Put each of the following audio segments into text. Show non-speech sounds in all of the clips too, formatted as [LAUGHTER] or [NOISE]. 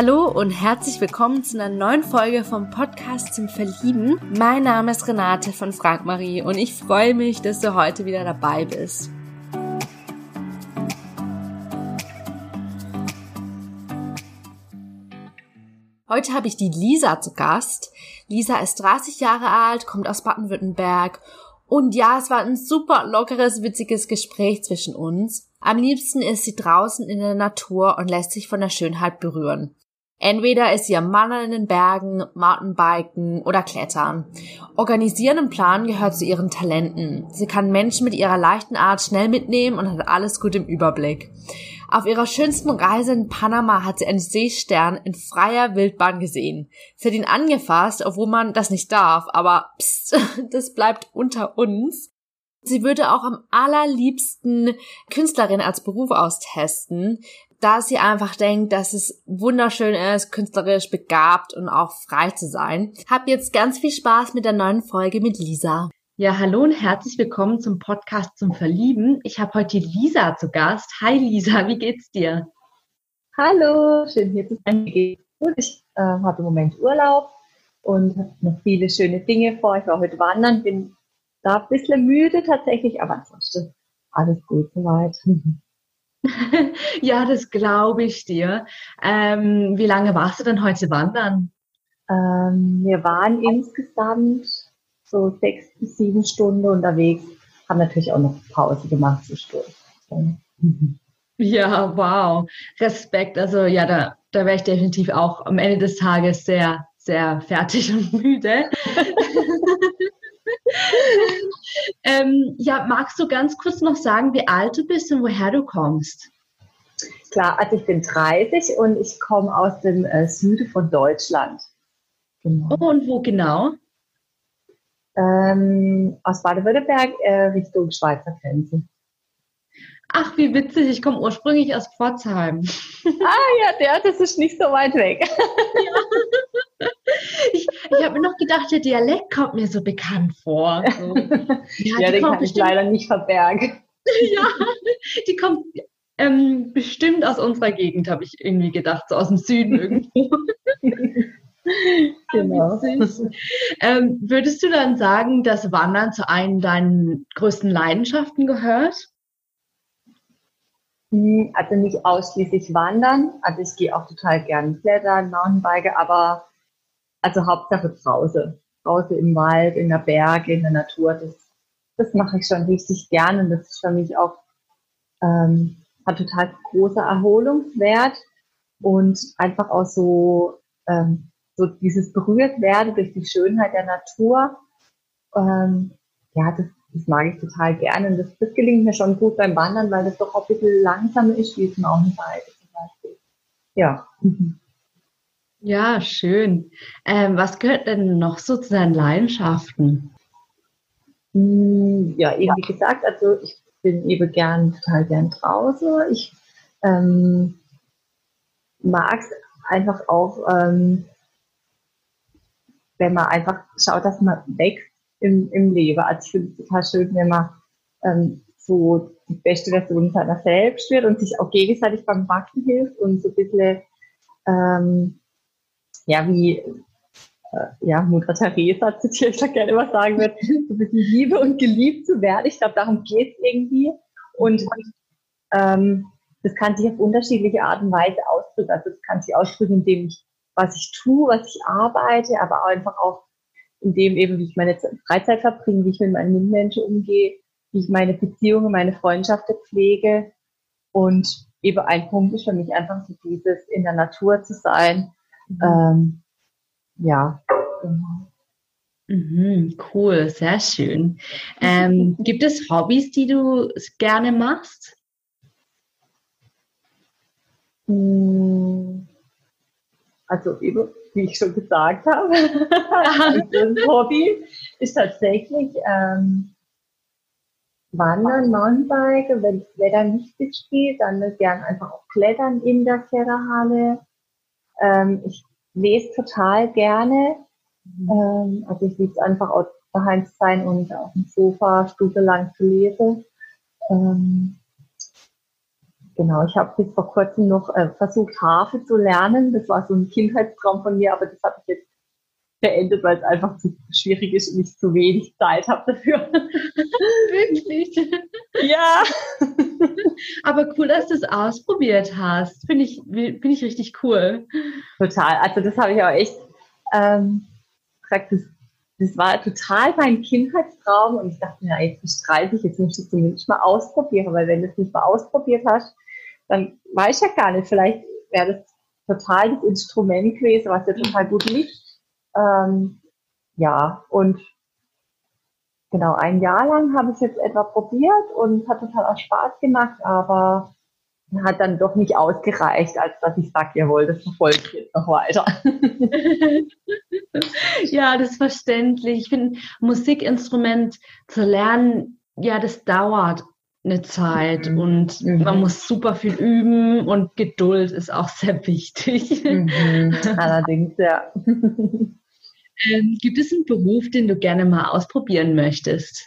Hallo und herzlich willkommen zu einer neuen Folge vom Podcast zum Verlieben. Mein Name ist Renate von Frank Marie und ich freue mich, dass du heute wieder dabei bist. Heute habe ich die Lisa zu Gast. Lisa ist 30 Jahre alt, kommt aus Baden-Württemberg und ja, es war ein super lockeres, witziges Gespräch zwischen uns. Am liebsten ist sie draußen in der Natur und lässt sich von der Schönheit berühren. Entweder ist sie am Wandern in den Bergen, Mountainbiken oder Klettern. Organisieren und Planen gehört zu ihren Talenten. Sie kann Menschen mit ihrer leichten Art schnell mitnehmen und hat alles gut im Überblick. Auf ihrer schönsten Reise in Panama hat sie einen Seestern in freier Wildbahn gesehen. Sie hat ihn angefasst, obwohl man das nicht darf, aber pst, [LAUGHS] das bleibt unter uns. Sie würde auch am allerliebsten Künstlerin als Beruf austesten da sie einfach denkt, dass es wunderschön ist, künstlerisch begabt und auch frei zu sein. Hab jetzt ganz viel Spaß mit der neuen Folge mit Lisa. Ja, hallo und herzlich willkommen zum Podcast zum Verlieben. Ich habe heute Lisa zu Gast. Hi Lisa, wie geht's dir? Hallo, schön hier zu sein. Mir geht's gut. Ich äh, habe im Moment Urlaub und habe noch viele schöne Dinge vor. Ich war heute wandern, bin da ein bisschen müde tatsächlich, aber ansonsten alles gut soweit. [LAUGHS] [LAUGHS] ja, das glaube ich dir. Ähm, wie lange warst du denn heute wandern? Ähm, wir waren insgesamt so sechs bis sieben Stunden unterwegs, haben natürlich auch noch Pause gemacht zwischendurch. [LAUGHS] Ja, wow. Respekt. Also ja, da, da wäre ich definitiv auch am Ende des Tages sehr, sehr fertig und müde. [LAUGHS] [LAUGHS] ähm, ja, magst du ganz kurz noch sagen, wie alt du bist und woher du kommst? Klar, also ich bin 30 und ich komme aus dem äh, Süden von Deutschland. Genau. Oh, und wo genau? Ähm, aus Baden-Württemberg äh, Richtung Schweizer Grenze. Ach, wie witzig, ich komme ursprünglich aus Pforzheim. Ah ja, der, das ist nicht so weit weg. [LAUGHS] Ja. Ich, ich habe mir noch gedacht, der Dialekt kommt mir so bekannt vor. So. [LAUGHS] Ja, ja den kann ich leider nicht verbergen. [LAUGHS] Ja, die kommt ähm, bestimmt aus unserer Gegend, habe ich irgendwie gedacht, so aus dem Süden irgendwo. [LAUGHS] genau. Ähm, würdest du dann sagen, dass Wandern zu einem deinen größten Leidenschaften gehört? Hm, also nicht ausschließlich wandern. Also ich gehe auch total gern klettern, Mountainbike, aber also Hauptsache draußen. Draußen im Wald, in der Berge, in der Natur. Das, das mache ich schon richtig gern und das ist für mich auch, ähm, hat total großer Erholungswert und einfach auch so, ähm, so dieses berührt werden durch die Schönheit der Natur. Ähm, ja, das, das mag ich total gerne. Und das, das gelingt mir schon gut beim Wandern, weil das doch auch ein bisschen langsamer ist wie das Mountainbike zum Beispiel. Ja. Ja, schön. Ähm, was gehört denn noch so zu deinen Leidenschaften? Hm, ja, eben wie gesagt, also ich bin eben gern, total gern draußen. Ich ähm, mag es einfach auch, ähm, wenn man einfach schaut, dass man wächst im, im Leben. Also ich finde es total schön, wenn man ähm, so die beste Version seiner selbst wird und sich auch gegenseitig beim Wachsen hilft und so ein bisschen, ähm, ja, wie äh, ja, Mutter Teresa zitiere ich da gerne was sagen wird, so ein bisschen Liebe und geliebt zu werden. Ich glaube, darum geht es irgendwie. Und ähm, das kann sich auf unterschiedliche Art und Weise ausdrücken. Also es kann sich ausdrücken, indem ich, was ich tue, was ich arbeite, aber auch einfach auch in dem eben, wie ich meine Freizeit verbringe, wie ich mit meinen Mitmenschen umgehe, wie ich meine Beziehungen, meine Freundschaften pflege. Und eben ein Punkt ist für mich einfach so dieses in der Natur zu sein. Mhm. Ähm, ja, genau. Mhm, cool, sehr schön. Ähm, [LAUGHS] gibt es Hobbys, die du gerne machst? Hm, also wie ich schon gesagt habe. [LAUGHS] das Hobby ist tatsächlich ähm, Wandern, Mountainbike. Wenn das Wetter nicht spielt, dann gern einfach auch Klettern in der Kletterhalle. Ähm, ich lese total gerne. Mhm. Ähm, also ich liebe es einfach auch daheim zu sein und auf dem Sofa stundenlang zu lesen. Ähm, genau, ich habe bis vor kurzem noch äh, versucht, Harfe zu lernen. Das war so ein Kindheitstraum von mir, aber das habe ich jetzt beendet, weil es einfach zu schwierig ist und ich zu wenig Zeit habe dafür. Wirklich? [LAUGHS] Ja. [LAUGHS] Aber cool, dass du es ausprobiert hast. Finde ich, find ich richtig cool. Total. Also das habe ich auch echt ähm, gesagt, das, war total mein Kindheitstraum und ich dachte, ja, jetzt bestreite ich, jetzt muss ich zumindest mal ausprobieren, weil wenn du es nicht mal ausprobiert hast, dann weiß ich ja gar nicht, vielleicht wäre das total das Instrument gewesen, was dir total gut liegt. Ähm, ja, und genau ein Jahr lang habe ich es jetzt etwa probiert und hat total auch Spaß gemacht, aber hat dann doch nicht ausgereicht, als dass ich sage, jawohl, das verfolge ich jetzt noch weiter. [LAUGHS] ja, das ist verständlich. Ich finde, Musikinstrument zu lernen, ja, das dauert eine Zeit mhm. und mhm. man muss super viel üben und Geduld ist auch sehr wichtig. Mhm. [LAUGHS] Allerdings, ja. Ähm, gibt es einen Beruf, den du gerne mal ausprobieren möchtest?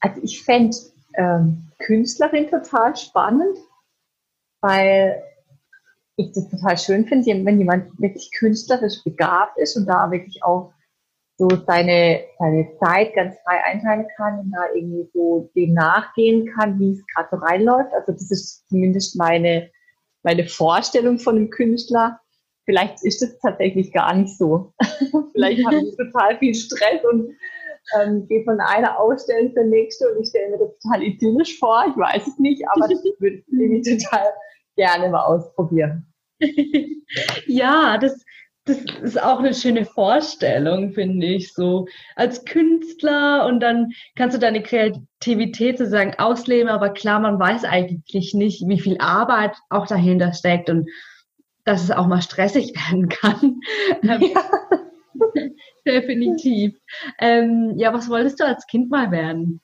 Also ich fände ähm, Künstlerin total spannend, weil ich das total schön finde, wenn jemand wirklich künstlerisch begabt ist und da wirklich auch so seine, seine Zeit ganz frei einteilen kann und da irgendwie so dem nachgehen kann, wie es gerade so reinläuft. Also das ist zumindest meine, meine Vorstellung von einem Künstler vielleicht ist es tatsächlich gar nicht so. [LAUGHS] vielleicht habe ich total viel Stress und ähm, gehe von einer Ausstellung zur nächsten und ich stelle mir das total idyllisch vor. Ich weiß es nicht, aber das [LAUGHS] würde ich total gerne mal ausprobieren. [LAUGHS] ja, das, das ist auch eine schöne Vorstellung, finde ich, so als Künstler und dann kannst du deine Kreativität sozusagen ausleben, aber klar, man weiß eigentlich nicht, wie viel Arbeit auch dahinter steckt und dass es auch mal stressig [LAUGHS] werden kann. Ja. [LAUGHS] Definitiv. Ähm, ja, was wolltest du als Kind mal werden?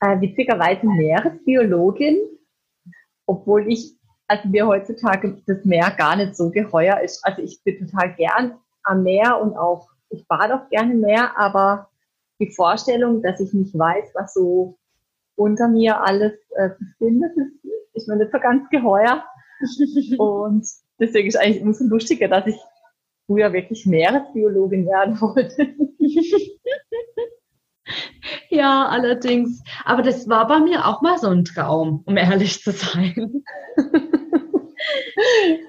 Äh, witzigerweise Meeresbiologin, obwohl ich, also mir heutzutage das Meer gar nicht so geheuer ist. Also ich bin total gern am Meer und auch, ich bade auch gerne im Meer, aber die Vorstellung, dass ich nicht weiß, was so unter mir alles äh, befindet, ist, ist mir nicht so ganz geheuer. Und deswegen ist eigentlich umso lustiger, dass ich früher wirklich Meeresbiologin werden wollte. Ja, allerdings. Aber das war bei mir auch mal so ein Traum, um ehrlich zu sein.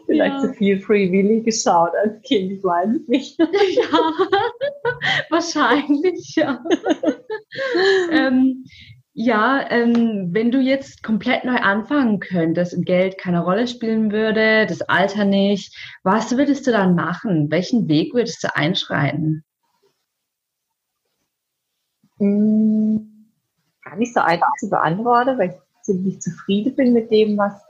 Vielleicht ja. zu viel Free Willy geschaut als Kind, ich weiß es nicht. Ja, wahrscheinlich, ja. Ja, ähm, wenn du jetzt komplett neu anfangen könntest und Geld keine Rolle spielen würde, das Alter nicht, was würdest du dann machen? Welchen Weg würdest du einschreiten? Hm, gar nicht so einfach zu beantworten, weil ich ziemlich zufrieden bin mit dem, was,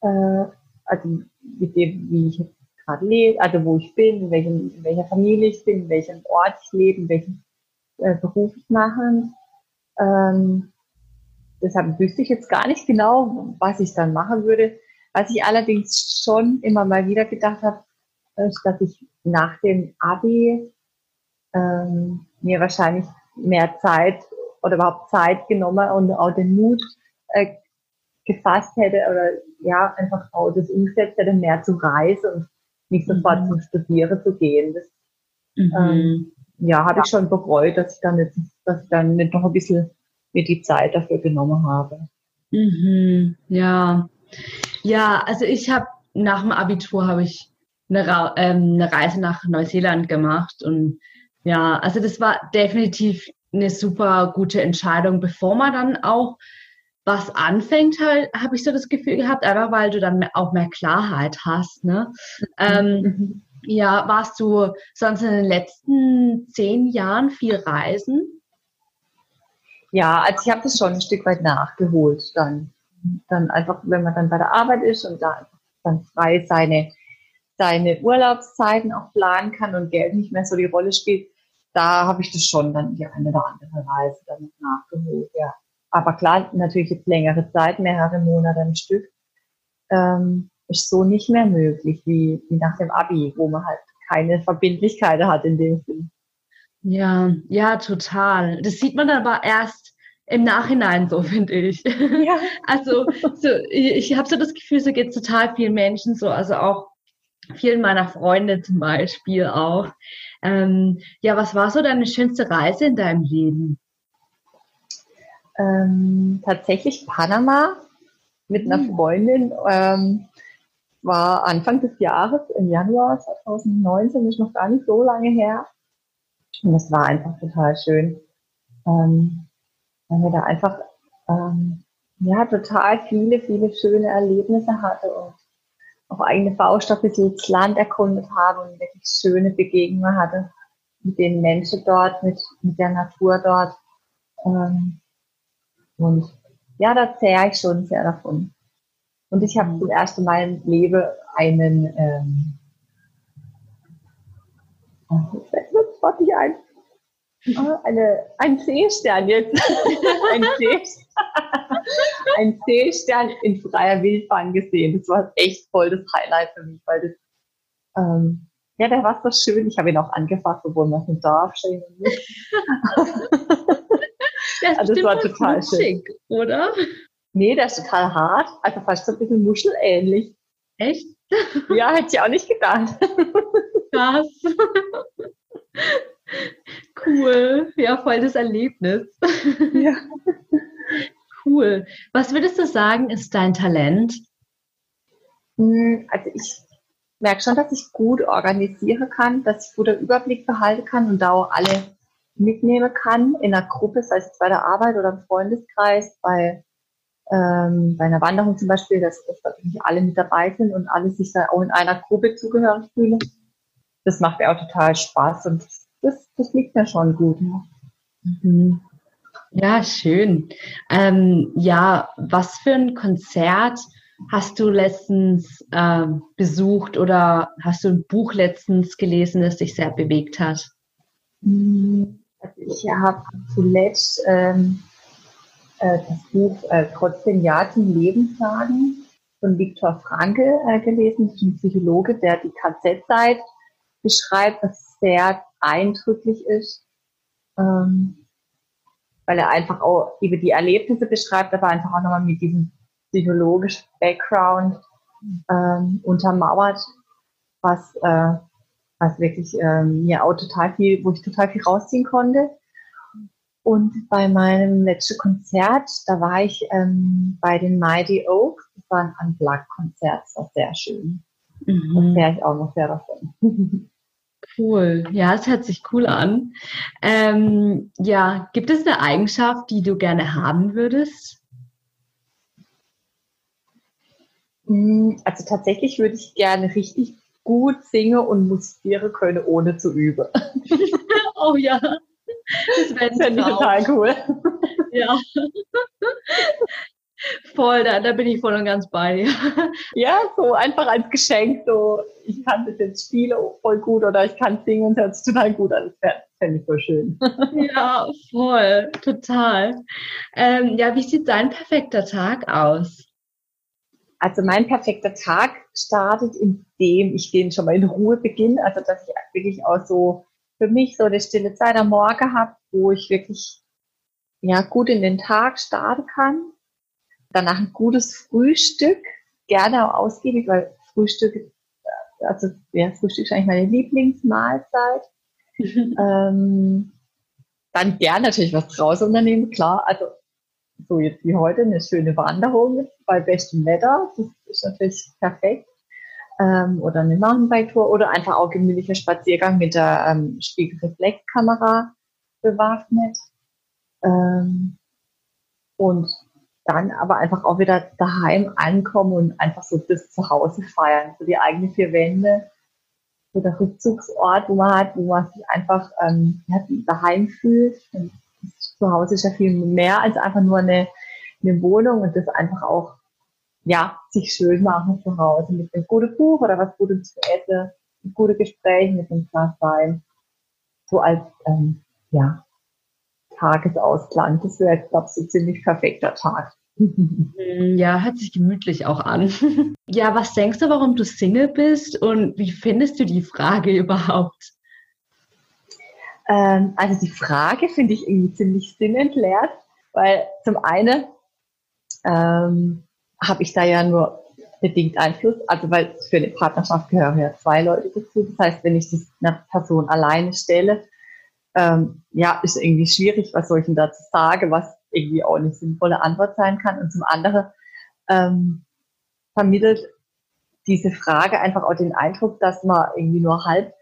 äh, also mit dem, wie ich gerade lebe, also wo ich bin, in, welchem, in welcher Familie ich bin, in welchem Ort ich lebe, in welchem äh, Beruf ich mache. Ähm, deshalb wüsste ich jetzt gar nicht genau, was ich dann machen würde. Was ich allerdings schon immer mal wieder gedacht habe, ist, dass ich nach dem Abi ähm, mir wahrscheinlich mehr Zeit oder überhaupt Zeit genommen und auch den Mut äh, gefasst hätte oder ja, einfach auch das umgesetzt hätte, mehr zu reisen und nicht sofort mhm. zum Studieren zu gehen. Das, mhm. ähm, ja, habe ich schon bereut, dass ich dann nicht, dass ich dann nicht noch ein bisschen mir die Zeit dafür genommen habe. Mhm, ja, ja, also ich habe nach dem Abitur habe ich eine, ähm, eine Reise nach Neuseeland gemacht und ja, also das war definitiv eine super gute Entscheidung, bevor man dann auch was anfängt, halt, habe ich so das Gefühl gehabt, einfach weil du dann auch mehr Klarheit hast. Ne? Ähm, mhm. Ja, warst du sonst in den letzten zehn Jahren viel reisen? Ja, also ich habe das schon ein Stück weit nachgeholt. Dann, dann einfach, wenn man dann bei der Arbeit ist und da dann frei seine, seine Urlaubszeiten auch planen kann und Geld nicht mehr so die Rolle spielt, da habe ich das schon dann die eine oder andere Reise dann nachgeholt, ja. Aber klar, natürlich jetzt längere Zeit, mehrere Monate am Stück. Ähm, ist so nicht mehr möglich wie, wie nach dem Abi, wo man halt keine Verbindlichkeit hat in dem Sinn. Ja, ja, total. Das sieht man aber erst im Nachhinein so, [LAUGHS] finde ich. Ja. Also so, ich habe so das Gefühl, so geht es total vielen Menschen so, also auch vielen meiner Freunde zum Beispiel auch. Ähm, ja, was war so deine schönste Reise in deinem Leben? Ähm, tatsächlich Panama mit einer hm. Freundin. Ähm, war Anfang des Jahres, im Januar 2019, ist noch gar nicht so lange her. Und es war einfach total schön, ähm, weil wir da einfach ähm, ja, total viele, viele schöne Erlebnisse hatte und auf eigene Faust ein bisschen das Land erkundet habe und wirklich schöne Begegnungen hatte mit den Menschen dort, mit, mit der Natur dort. Ähm, und ja, da zehre ich schon sehr davon. Und ich habe zum ersten Mal im Leben einen, ähm, wollte ich ein, oh, eine, ein Seestern jetzt. [LAUGHS] ein, Seestern in freier Wildbahn gesehen. Das war echt voll das Highlight für mich, weil das, ähm, ja, der war so schön. Ich habe ihn auch angefasst, obwohl man es nicht darf. [LAUGHS] das, also das war total schön. Schick, oder? Nee, der ist total hart, also fast so ein bisschen muschelähnlich. Echt? Ja, hätte ich auch nicht gedacht. Krass. [LAUGHS] Cool. Ja, voll das Erlebnis. Ja. Cool. Was würdest du sagen, ist dein Talent? Hm, also ich merke schon, dass ich gut organisieren kann, dass ich guten Überblick behalten kann und da auch alle mitnehmen kann in einer Gruppe, sei es bei der Arbeit oder im Freundeskreis, bei ähm, bei einer Wanderung zum Beispiel, dass, dass wirklich alle mit dabei sind und alle sich da auch in einer Gruppe zugehörig fühlen. Das macht mir auch total Spaß und das, das liegt mir schon gut. Ja, mhm. ja schön. Ähm, ja, was für ein Konzert hast du letztens äh, besucht oder hast du ein Buch letztens gelesen, das dich sehr bewegt hat? Also ich habe zuletzt ähm, äh, das Buch äh, Trotzdem Ja zum Leben sagen von Viktor Frankl äh, gelesen. Das ein Psychologe, der die KZ-Zeit beschreibt, was sehr eindrücklich ist, ähm, weil er einfach auch über die Erlebnisse beschreibt, aber einfach auch nochmal mit diesem psychologischen Background ähm, untermauert, was, äh, was wirklich äh, mir auch total viel, wo ich total viel rausziehen konnte. Und bei meinem letzten Konzert, da war ich ähm, bei den Mighty Oaks. Das war ein Unplugged-Konzert, das war sehr schön. Mhm. Das wäre ich auch noch sehr davon. [LAUGHS] Cool, ja, es hört sich cool an. Ähm, ja, gibt es eine Eigenschaft, die du gerne haben würdest? Hm, also tatsächlich würde ich gerne richtig gut singen und musizieren können, ohne zu üben. [LAUGHS] oh ja. Das wäre wär total cool. Ja. [LAUGHS] Voll, da, da bin ich voll und ganz bei dir. [LAUGHS] Ja, so einfach als Geschenk, so ich kann das jetzt spielen voll gut oder ich kann singen und hört total gut an. Das fände ich voll schön. [LAUGHS] Ja, voll, total. Ähm, ja, wie sieht dein perfekter Tag aus? Also mein perfekter Tag startet, indem ich den schon mal in Ruhe beginne, also dass ich wirklich auch so für mich so eine stille Zeit am Morgen habe, wo ich wirklich ja, gut in den Tag starten kann. Danach ein gutes Frühstück, gerne auch ausgiebig, weil Frühstück, also ja, Frühstück ist eigentlich meine Lieblingsmahlzeit. [LAUGHS] ähm, dann gerne natürlich was draus unternehmen, klar. Also so jetzt wie heute eine schöne Wanderung bei bestem Wetter, das ist natürlich perfekt ähm, oder eine Mountainbike-Tour oder einfach auch gemütlicher Spaziergang mit der ähm, Spiegelreflexkamera bewaffnet. Ähm, und dann aber einfach auch wieder daheim ankommen und einfach so das Zuhause feiern, so die eigenen vier Wände, so der Rückzugsort, wo man hat, wo man sich einfach ähm, ja, daheim fühlt. Und das Zuhause ist ja viel mehr als einfach nur eine, eine Wohnung und das einfach auch ja, sich schön machen zu Hause mit einem guten Buch oder was Gutes zu essen, ein gutes Gespräch mit einem Glas. So als, ähm, ja, Tagesausklang. Das wäre, glaube ich, so ziemlich perfekter Tag. [LAUGHS] Ja, hört sich gemütlich auch an. [LAUGHS] Ja, was denkst du, warum du Single bist und wie findest du die Frage [LAUGHS] überhaupt? Ähm, also die Frage finde ich irgendwie ziemlich sinnentleert, Weil zum einen ähm, habe ich da ja nur bedingt Einfluss, also weil für eine Partnerschaft gehören ja zwei Leute dazu. Das heißt, wenn ich das einer Person alleine stelle, ähm, ja, ist irgendwie schwierig, was soll ich denn dazu sagen, was irgendwie auch eine sinnvolle Antwort sein kann. Und zum anderen ähm, vermittelt diese Frage einfach auch den Eindruck, dass man irgendwie nur halb,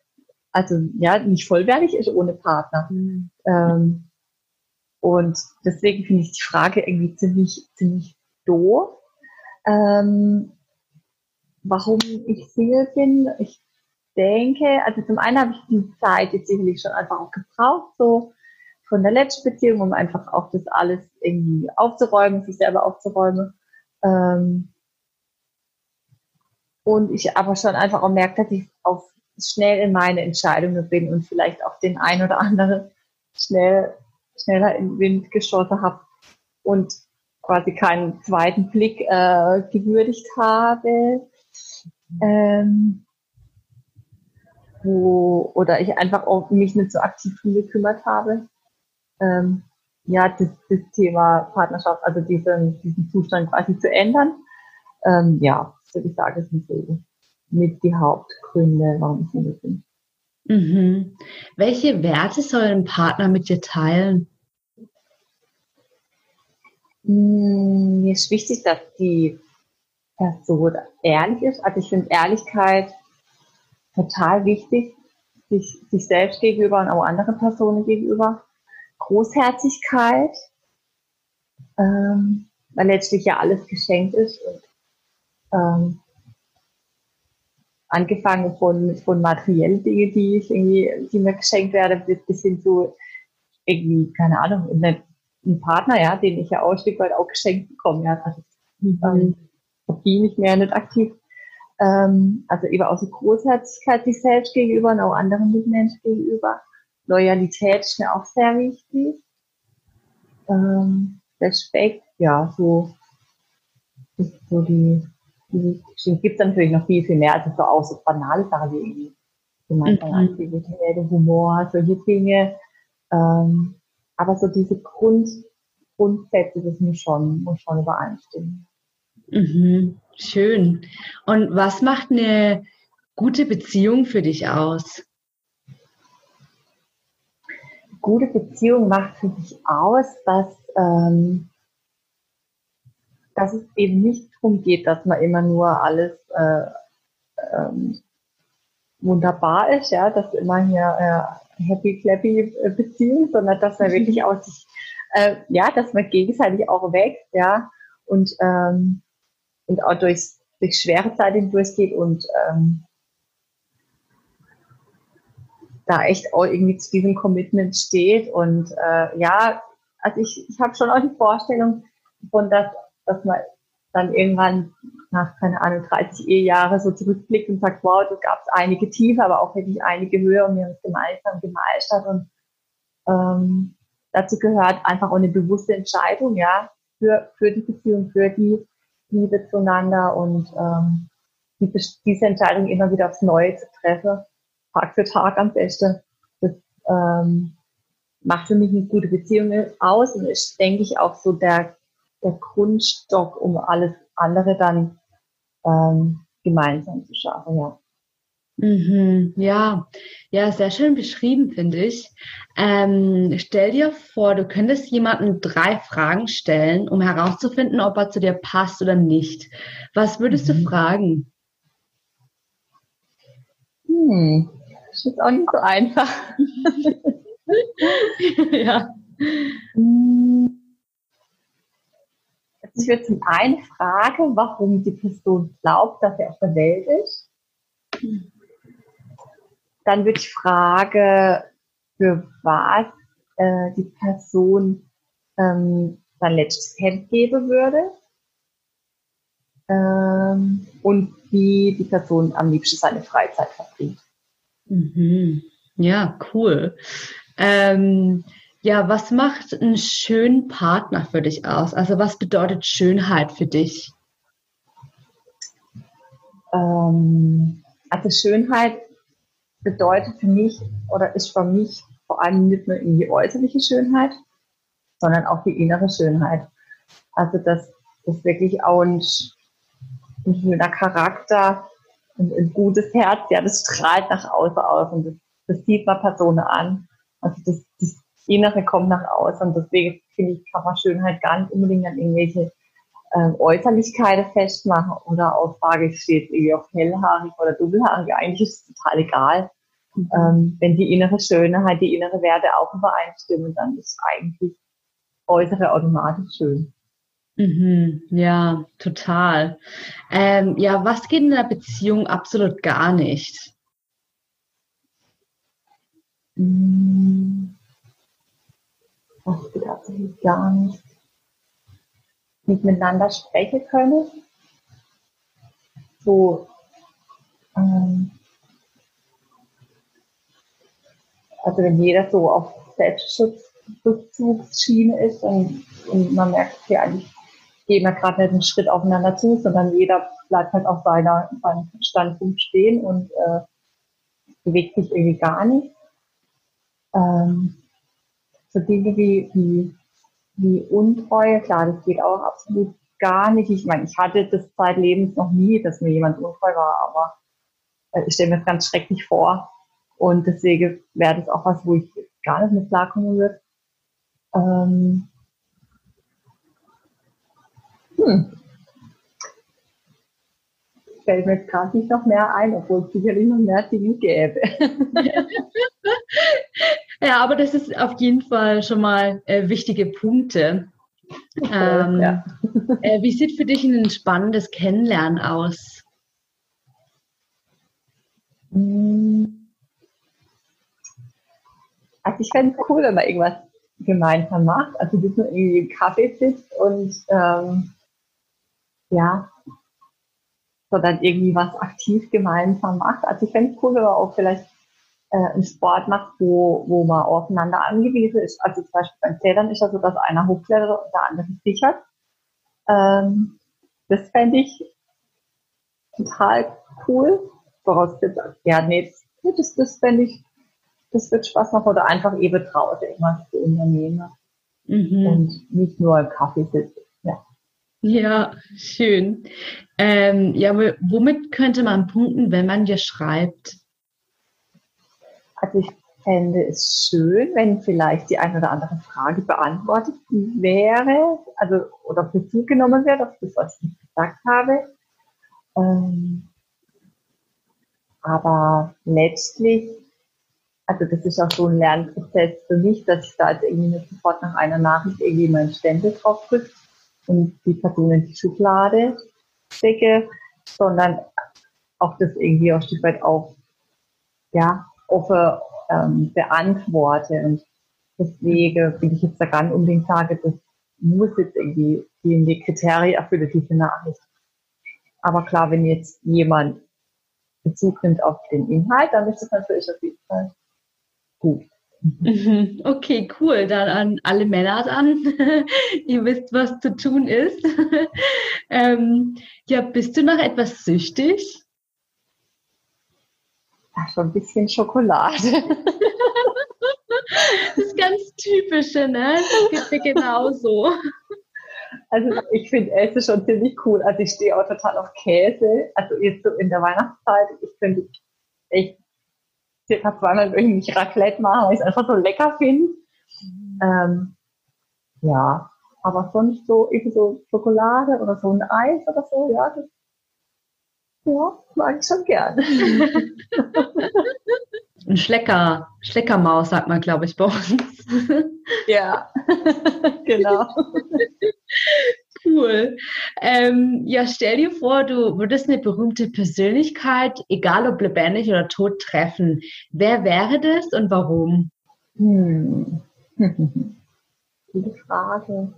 also ja, nicht vollwertig ist ohne Partner. Mhm. Ähm, und deswegen finde ich die Frage irgendwie ziemlich, ziemlich doof. Ähm, warum ich Single bin, ich denke, also zum einen habe ich die Zeit jetzt sicherlich schon einfach auch gebraucht, so von der letzten Beziehung, um einfach auch das alles irgendwie aufzuräumen, sich selber aufzuräumen. Ähm, und ich aber schon einfach auch merkt, dass ich auch schnell in meine Entscheidungen bin und vielleicht auch den ein oder anderen schnell, schneller in den Wind geschossen habe und quasi keinen zweiten Blick äh, gewürdigt habe. Ähm, wo, oder ich einfach auch mich nicht so aktiv drum gekümmert habe. Ähm, ja, das, das Thema Partnerschaft, also diesen, diesen Zustand quasi zu ändern. Ähm, ja, würde ich sagen, sind so mit die Hauptgründe, warum ich Single bin. Mhm. Welche Werte soll ein Partner mit dir teilen? Hm, mir ist wichtig, dass die Person ehrlich ist. Also ich finde Ehrlichkeit total wichtig, sich, sich selbst gegenüber und auch anderen Personen gegenüber. Großherzigkeit, ähm, weil letztlich ja alles geschenkt ist und ähm, angefangen von, von materiellen Dingen, die ich irgendwie, die mir geschenkt werden, bis hin zu irgendwie, keine Ahnung, ein Partner, ja, den ich ja auch ein Stück weit auch geschenkt bekomme, ja. Also, mhm. ähm, verdiene ich mir nicht aktiv. Ähm, also eben auch so Großherzigkeit sich selbst gegenüber und auch anderen Mitmenschen gegenüber. Loyalität ist mir auch sehr wichtig. Ähm, Respekt, ja, so ist so die Bestimmt gibt es natürlich noch viel, viel mehr. Also so auch so banale Sachen wie irgendwie gemeinsame mhm. Aktivität, Humor, solche Dinge. Ähm, aber so diese Grund, Grundsätze, das muss schon, muss schon übereinstimmen. Mhm. Schön. Und was macht eine gute Beziehung für dich aus? Gute Beziehung macht für dich aus, dass ähm, dass es eben nicht darum geht, dass man immer nur alles äh, ähm, wunderbar ist, ja, dass immer hier äh, happy clappy äh, Beziehung, sondern dass man wirklich auch sich, äh, ja, dass man gegenseitig auch wächst, ja, und ähm, und auch durch, durch schwere Zeiten durchgeht und ähm, da echt auch irgendwie zu diesem Commitment steht und äh, ja, also ich, ich habe schon auch die Vorstellung von, dass dass man dann irgendwann nach, keine Ahnung, 30 Ehejahre so zurückblickt und sagt, wow, da gab es einige Tiefe, aber auch wirklich einige Höhe und wir haben es gemeinsam gemeistert und ähm, dazu gehört einfach auch eine bewusste Entscheidung, ja, für, für die Beziehung, für die Liebe zueinander und ähm, die, diese Entscheidung immer wieder aufs Neue zu treffen, Tag für Tag am besten. Das ähm, macht für mich eine gute Beziehung aus und ist, denke ich, auch so der der Grundstock, um alles andere dann ähm, gemeinsam zu schaffen, ja. Mhm, ja, ja, sehr schön beschrieben, finde ich. Ähm, stell dir vor, du könntest jemanden drei Fragen stellen, um herauszufinden, ob er zu dir passt oder nicht. Was würdest mhm. du fragen? Hm, das ist auch nicht so einfach. [LAUGHS] ja. Hm. Ich würde zum einen fragen, warum die Person glaubt, dass er auf der Welt ist. Dann würde ich fragen, für was äh, die Person ähm, sein letztes Hemd geben würde. Ähm, und wie die Person am liebsten seine Freizeit verbringt. Mhm. Ja, cool. Ähm, ja, was macht einen schönen Partner für dich aus? Also was bedeutet Schönheit für dich? Ähm, also Schönheit bedeutet für mich oder ist für mich vor allem nicht nur die äußerliche Schönheit, sondern auch die innere Schönheit. Also das wirklich auch ein, ein schöner Charakter, ein, ein, gutes Herz, ja, das strahlt nach außen aus und das, das sieht man Personen an. Also das, das Innere kommt nach außen und deswegen finde ich, kann man Schönheit gar nicht unbedingt an irgendwelche ähm, Äußerlichkeiten festmachen oder auf Frage steht irgendwie auf hellhaarig oder dunkelhaarig. Eigentlich ist es total egal. Mhm. Ähm, wenn die innere Schönheit, die innere Werte auch übereinstimmen, dann ist eigentlich äußere automatisch schön. Mhm, ja, total. Ähm, ja, was geht in einer Beziehung absolut gar nicht? Hm. Was geht absolut gar nicht? Nicht miteinander sprechen können. So, ähm, also wenn jeder so auf Selbstschutzrückzugsschiene ist und, und man merkt, okay, eigentlich gehen wir gerade nicht einen Schritt aufeinander zu, sondern jeder bleibt halt auf seiner, seinem Standpunkt stehen und äh, bewegt sich irgendwie gar nicht. Ähm, so Dinge wie, wie, wie Untreue, klar, das geht auch absolut gar nicht. Ich meine, ich hatte das zeitlebens noch nie, dass mir jemand untreu war, aber äh, ich stelle mir das ganz schrecklich vor. Und deswegen wäre das auch was, wo ich gar nicht mit klarkommen würde. Ähm, hm. Fällt mir jetzt gerade nicht noch mehr ein, obwohl es sicherlich noch mehr Dinge gäbe. [LAUGHS] ja, aber das ist auf jeden Fall schon mal äh, wichtige Punkte. Ähm, ja. [LAUGHS] äh, wie sieht für dich ein spannendes Kennenlernen aus? Hm. Also ich fände es cool, wenn man irgendwas gemeinsam macht. Also dass man irgendwie im Kaffee sitzt und ähm, ja, sondern irgendwie was aktiv gemeinsam macht. Also ich fände es cool, wenn man auch vielleicht äh, einen Sport macht, wo, wo man aufeinander angewiesen ist. Also zum Beispiel beim Klettern ist ja so, dass einer hochklettert und der andere sichert. Ähm, das fände ich total cool. Vorausgesetzt, ja, nee, das, das fände ich, das wird Spaß machen oder einfach eben draußen irgendwas zu unternehmen. Mhm. Und nicht nur im Kaffee sitzen. Ja, schön. Ähm, ja, womit könnte man punkten, wenn man dir schreibt? Also ich fände es schön, wenn vielleicht die eine oder andere Frage beantwortet wäre, also oder Bezug genommen wird auf das, was ich gesagt habe. Ähm, aber letztlich, also das ist auch so ein Lernprozess für mich, dass ich da jetzt irgendwie nicht sofort nach einer Nachricht irgendwie meinen Stempel drauf drücke, und die Person in die Schublade stecke, sondern auch das irgendwie auch ein Stück weit auch, ja, offen ähm, beantworte. Und deswegen bin ich jetzt da gar nicht unbedingt sage, das muss jetzt irgendwie die, Kriterien erfüllen, diese Nachricht. Aber klar, wenn jetzt jemand Bezug nimmt auf den Inhalt, dann ist das natürlich auf jeden Fall gut. [LAUGHS] Okay, cool. Dann an alle Männer dann. [LAUGHS] Ihr wisst, was zu tun ist. [LAUGHS] ähm, ja, bist du noch etwas süchtig? Ja, schon ein bisschen Schokolade. [LAUGHS] das ist ganz typische, ne? Das geht mir genauso. Also ich finde Essen schon ziemlich cool. Also ich stehe auch total auf Käse. Also jetzt so in der Weihnachtszeit, ich finde echt circa zweimal wöchentlich Raclette machen, weil ich es einfach so lecker finde. Ähm, ja, aber sonst so irgendwie so Schokolade oder so ein Eis oder so, ja, das ja, mag ich schon gern. [LAUGHS] Ein Schlecker, Schleckermaus sagt man, glaube ich, bei uns. Ja, [LAUGHS] genau. Cool. Ähm, ja, stell dir vor, du würdest eine berühmte Persönlichkeit, egal ob lebendig oder tot, treffen. Wer wäre das und warum? Hm. [LAUGHS] Gute Frage.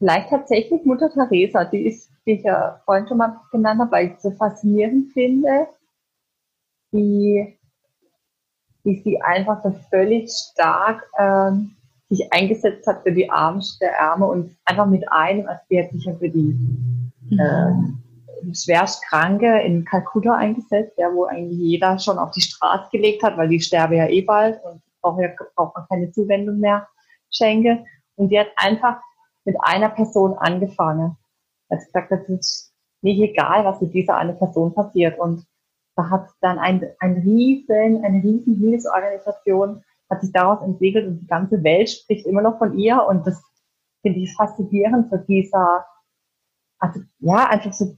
Vielleicht tatsächlich Mutter Teresa, die ist, die ich ja vorhin schon mal genannt habe, weil ich so faszinierend finde, wie, wie sie einfach so völlig stark ähm, sich eingesetzt hat für die Armsten der Ärme und einfach mit einem, also die hat sich ja für die äh, schwerst Kranke in Kalkutta eingesetzt, ja, wo eigentlich jeder schon auf die Straße gelegt hat, weil die sterbe ja eh bald und braucht, ja, braucht man keine Zuwendung mehr schenke. Und die hat einfach mit einer Person angefangen. Also gesagt, das ist nicht egal, was mit dieser eine Person passiert. Und da hat dann ein, ein riesen, eine riesen Hilfsorganisation hat sich daraus entwickelt und die ganze Welt spricht immer noch von ihr und das finde ich faszinierend, so dieser, also ja, einfach so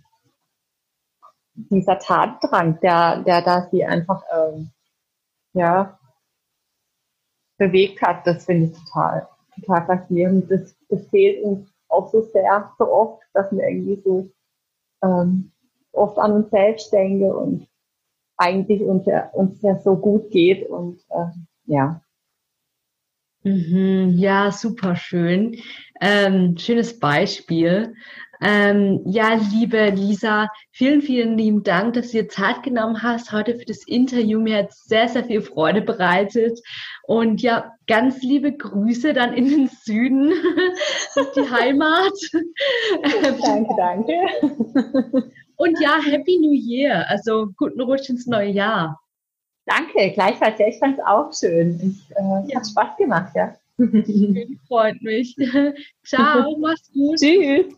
dieser Tatdrang, der, der da sie einfach ähm, ja bewegt hat, das finde ich total, total faszinierend. Das, das fehlt uns auch so sehr, so oft, dass wir irgendwie so ähm, oft an uns selbst denken und eigentlich uns ja, uns ja so gut geht und äh, ja. Mhm, ja, super schön. Ähm, schönes Beispiel. Ähm, ja, liebe Lisa, vielen, vielen lieben Dank, dass du dir Zeit genommen hast heute für das Interview. Mir hat sehr, sehr viel Freude bereitet. Und ja, ganz liebe Grüße dann in den Süden, [LAUGHS] die Heimat. [LAUGHS] danke, danke. Und ja, Happy New Year. Also guten Rutsch ins neue Jahr. Danke, gleichfalls. Ja, ich fand es auch schön. Ich, äh, ja. Hat Spaß gemacht, ja. Freut mich. [LAUGHS] Ciao, mach's gut. Tschüss.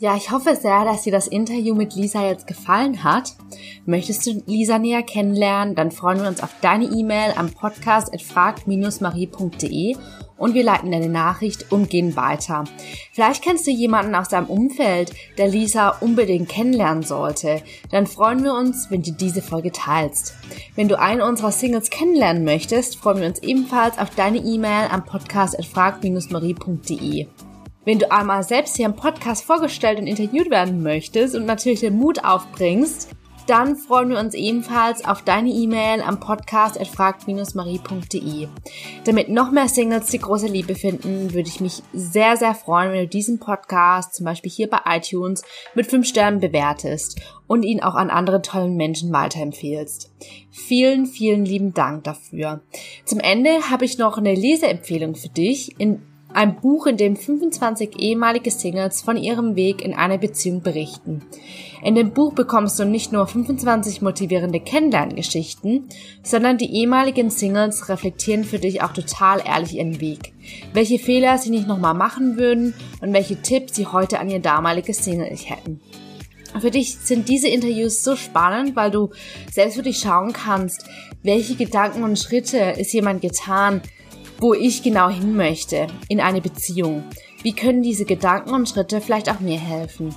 Ja, ich hoffe sehr, dass dir das Interview mit Lisa jetzt gefallen hat. Möchtest du Lisa näher kennenlernen, dann freuen wir uns auf deine E-Mail am Podcast at frag-marie.de und wir leiten deine Nachricht umgehend weiter. Vielleicht kennst du jemanden aus deinem Umfeld, der Lisa unbedingt kennenlernen sollte. Dann freuen wir uns, wenn du diese Folge teilst. Wenn du einen unserer Singles kennenlernen möchtest, freuen wir uns ebenfalls auf deine E-Mail am Podcast at frag-marie.de. Wenn du einmal selbst hier im Podcast vorgestellt und interviewt werden möchtest und natürlich den Mut aufbringst, dann freuen wir uns ebenfalls auf deine E-Mail am Podcast at frag-marie.de. Damit noch mehr Singles die große Liebe finden, würde ich mich sehr, sehr freuen, wenn du diesen Podcast zum Beispiel hier bei iTunes mit 5 Sternen bewertest und ihn auch an andere tollen Menschen weiterempfehlst. Vielen, vielen lieben Dank dafür. Zum Ende habe ich noch eine Leseempfehlung für dich. In ein Buch, in dem 25 ehemalige Singles von ihrem Weg in einer Beziehung berichten. In dem Buch bekommst du nicht nur 25 motivierende Kennenlerngeschichten, sondern die ehemaligen Singles reflektieren für dich auch total ehrlich ihren Weg. Welche Fehler sie nicht nochmal machen würden und welche Tipps sie heute an ihr damaliges Single hätten. Für dich sind diese Interviews so spannend, weil du selbst für dich schauen kannst, welche Gedanken und Schritte ist jemand getan, wo ich genau hin möchte in eine Beziehung. Wie können diese Gedanken und Schritte vielleicht auch mir helfen?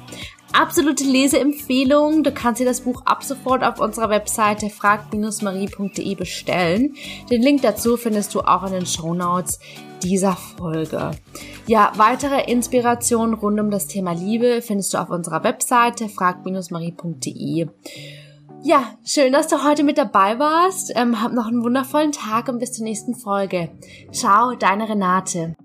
Absolute Leseempfehlung. Du kannst dir das Buch ab sofort auf unserer Webseite frag-marie.de bestellen. Den Link dazu findest du auch in den Show Notes dieser Folge. Ja, weitere Inspirationen rund um das Thema Liebe findest du auf unserer Webseite frag-marie.de. Ja, schön, dass du heute mit dabei warst. Ähm, hab noch einen wundervollen Tag und bis zur nächsten Folge. Ciao, deine Renate.